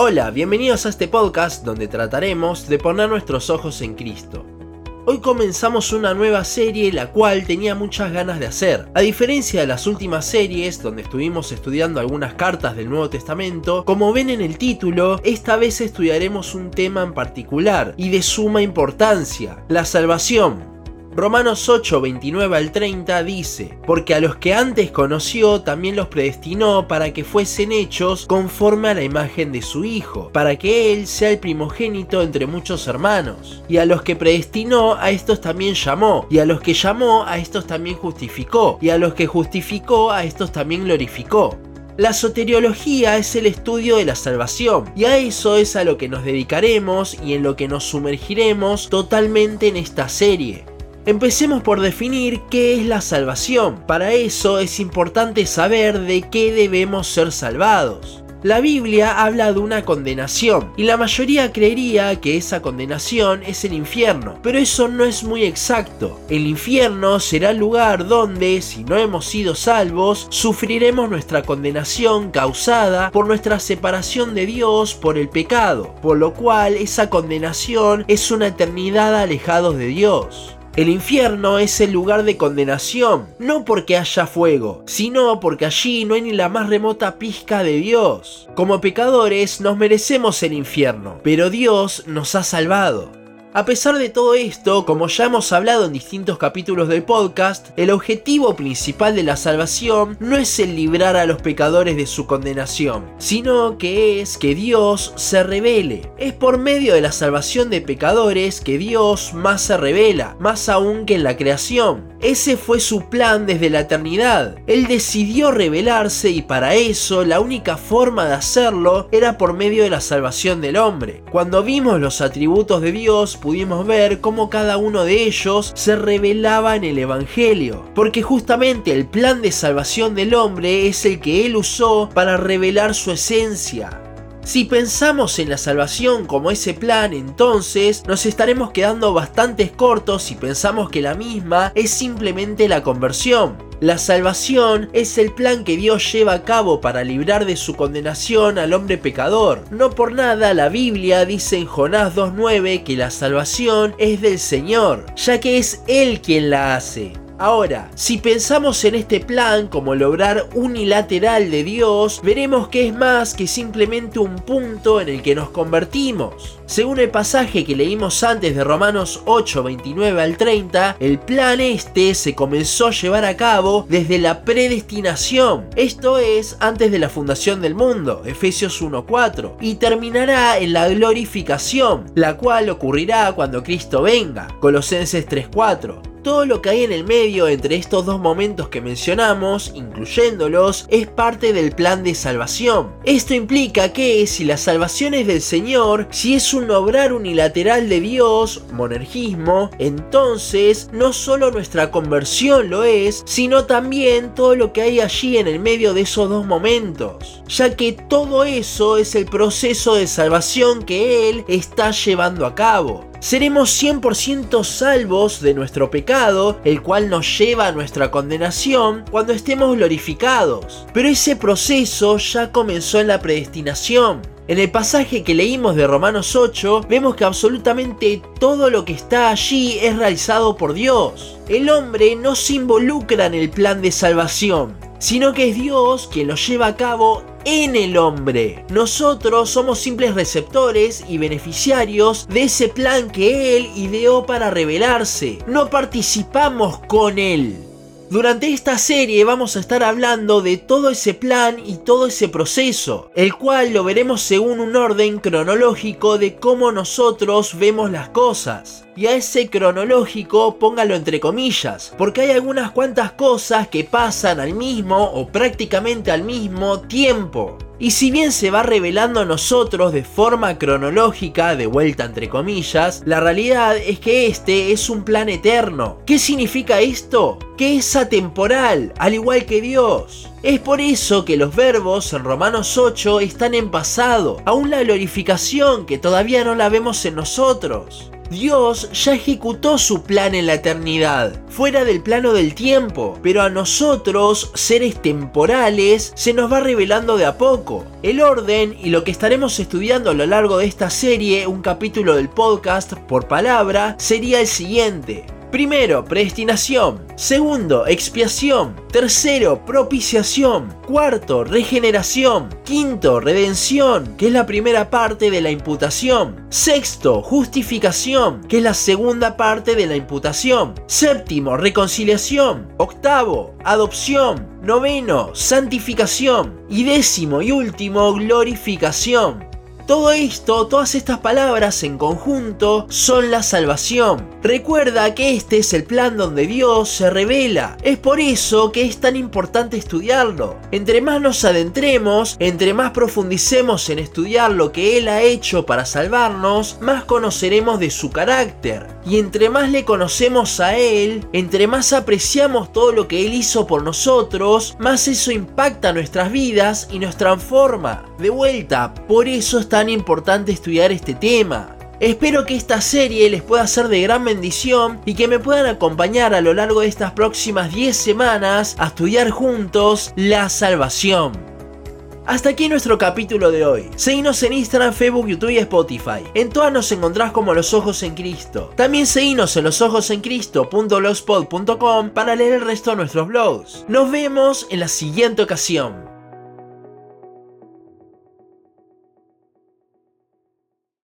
Hola, bienvenidos a este podcast donde trataremos de poner nuestros ojos en Cristo. Hoy comenzamos una nueva serie la cual tenía muchas ganas de hacer. A diferencia de las últimas series donde estuvimos estudiando algunas cartas del Nuevo Testamento, como ven en el título, esta vez estudiaremos un tema en particular y de suma importancia, la salvación. Romanos 8, 29 al 30 dice, porque a los que antes conoció también los predestinó para que fuesen hechos conforme a la imagen de su Hijo, para que Él sea el primogénito entre muchos hermanos. Y a los que predestinó, a estos también llamó, y a los que llamó, a estos también justificó, y a los que justificó, a estos también glorificó. La soteriología es el estudio de la salvación y a eso es a lo que nos dedicaremos y en lo que nos sumergiremos totalmente en esta serie. Empecemos por definir qué es la salvación. Para eso es importante saber de qué debemos ser salvados. La Biblia habla de una condenación y la mayoría creería que esa condenación es el infierno, pero eso no es muy exacto. El infierno será el lugar donde, si no hemos sido salvos, sufriremos nuestra condenación causada por nuestra separación de Dios por el pecado, por lo cual esa condenación es una eternidad alejados de Dios. El infierno es el lugar de condenación, no porque haya fuego, sino porque allí no hay ni la más remota pizca de Dios. Como pecadores nos merecemos el infierno, pero Dios nos ha salvado. A pesar de todo esto, como ya hemos hablado en distintos capítulos del podcast, el objetivo principal de la salvación no es el librar a los pecadores de su condenación, sino que es que Dios se revele. Es por medio de la salvación de pecadores que Dios más se revela, más aún que en la creación. Ese fue su plan desde la eternidad. Él decidió revelarse y para eso la única forma de hacerlo era por medio de la salvación del hombre. Cuando vimos los atributos de Dios, pudimos ver cómo cada uno de ellos se revelaba en el Evangelio, porque justamente el plan de salvación del hombre es el que él usó para revelar su esencia. Si pensamos en la salvación como ese plan, entonces nos estaremos quedando bastante cortos si pensamos que la misma es simplemente la conversión. La salvación es el plan que Dios lleva a cabo para librar de su condenación al hombre pecador. No por nada la Biblia dice en Jonás 2.9 que la salvación es del Señor, ya que es Él quien la hace. Ahora, si pensamos en este plan como lograr unilateral de Dios, veremos que es más que simplemente un punto en el que nos convertimos. Según el pasaje que leímos antes de Romanos 8, 29 al 30, el plan este se comenzó a llevar a cabo desde la predestinación, esto es, antes de la fundación del mundo, Efesios 1.4, y terminará en la glorificación, la cual ocurrirá cuando Cristo venga, Colosenses 3.4 todo lo que hay en el medio entre estos dos momentos que mencionamos, incluyéndolos, es parte del plan de salvación. Esto implica que si la salvación es del Señor, si es un obrar unilateral de Dios, monergismo, entonces no solo nuestra conversión lo es, sino también todo lo que hay allí en el medio de esos dos momentos, ya que todo eso es el proceso de salvación que Él está llevando a cabo seremos 100% salvos de nuestro pecado, el cual nos lleva a nuestra condenación cuando estemos glorificados. Pero ese proceso ya comenzó en la predestinación. En el pasaje que leímos de Romanos 8, vemos que absolutamente todo lo que está allí es realizado por Dios. El hombre no se involucra en el plan de salvación, sino que es Dios quien lo lleva a cabo en el hombre. Nosotros somos simples receptores y beneficiarios de ese plan que Él ideó para revelarse. No participamos con Él. Durante esta serie vamos a estar hablando de todo ese plan y todo ese proceso, el cual lo veremos según un orden cronológico de cómo nosotros vemos las cosas. Y a ese cronológico póngalo entre comillas, porque hay algunas cuantas cosas que pasan al mismo o prácticamente al mismo tiempo. Y si bien se va revelando a nosotros de forma cronológica, de vuelta entre comillas, la realidad es que este es un plan eterno. ¿Qué significa esto? Que es atemporal, al igual que Dios. Es por eso que los verbos en Romanos 8 están en pasado, aún la glorificación que todavía no la vemos en nosotros. Dios ya ejecutó su plan en la eternidad, fuera del plano del tiempo, pero a nosotros, seres temporales, se nos va revelando de a poco. El orden y lo que estaremos estudiando a lo largo de esta serie, un capítulo del podcast por palabra, sería el siguiente. Primero, predestinación. Segundo, expiación. Tercero, propiciación. Cuarto, regeneración. Quinto, redención, que es la primera parte de la imputación. Sexto, justificación, que es la segunda parte de la imputación. Séptimo, reconciliación. Octavo, adopción. Noveno, santificación. Y décimo y último, glorificación. Todo esto, todas estas palabras en conjunto son la salvación. Recuerda que este es el plan donde Dios se revela. Es por eso que es tan importante estudiarlo. Entre más nos adentremos, entre más profundicemos en estudiar lo que Él ha hecho para salvarnos, más conoceremos de su carácter. Y entre más le conocemos a Él, entre más apreciamos todo lo que Él hizo por nosotros, más eso impacta nuestras vidas y nos transforma. De vuelta, por eso está tan importante estudiar este tema. Espero que esta serie les pueda ser de gran bendición y que me puedan acompañar a lo largo de estas próximas 10 semanas a estudiar juntos la salvación. Hasta aquí nuestro capítulo de hoy. Seguinos en Instagram, Facebook, YouTube y Spotify. En todas nos encontrás como Los Ojos en Cristo. También seguinos en losojosencristo.blogspot.com para leer el resto de nuestros blogs. Nos vemos en la siguiente ocasión.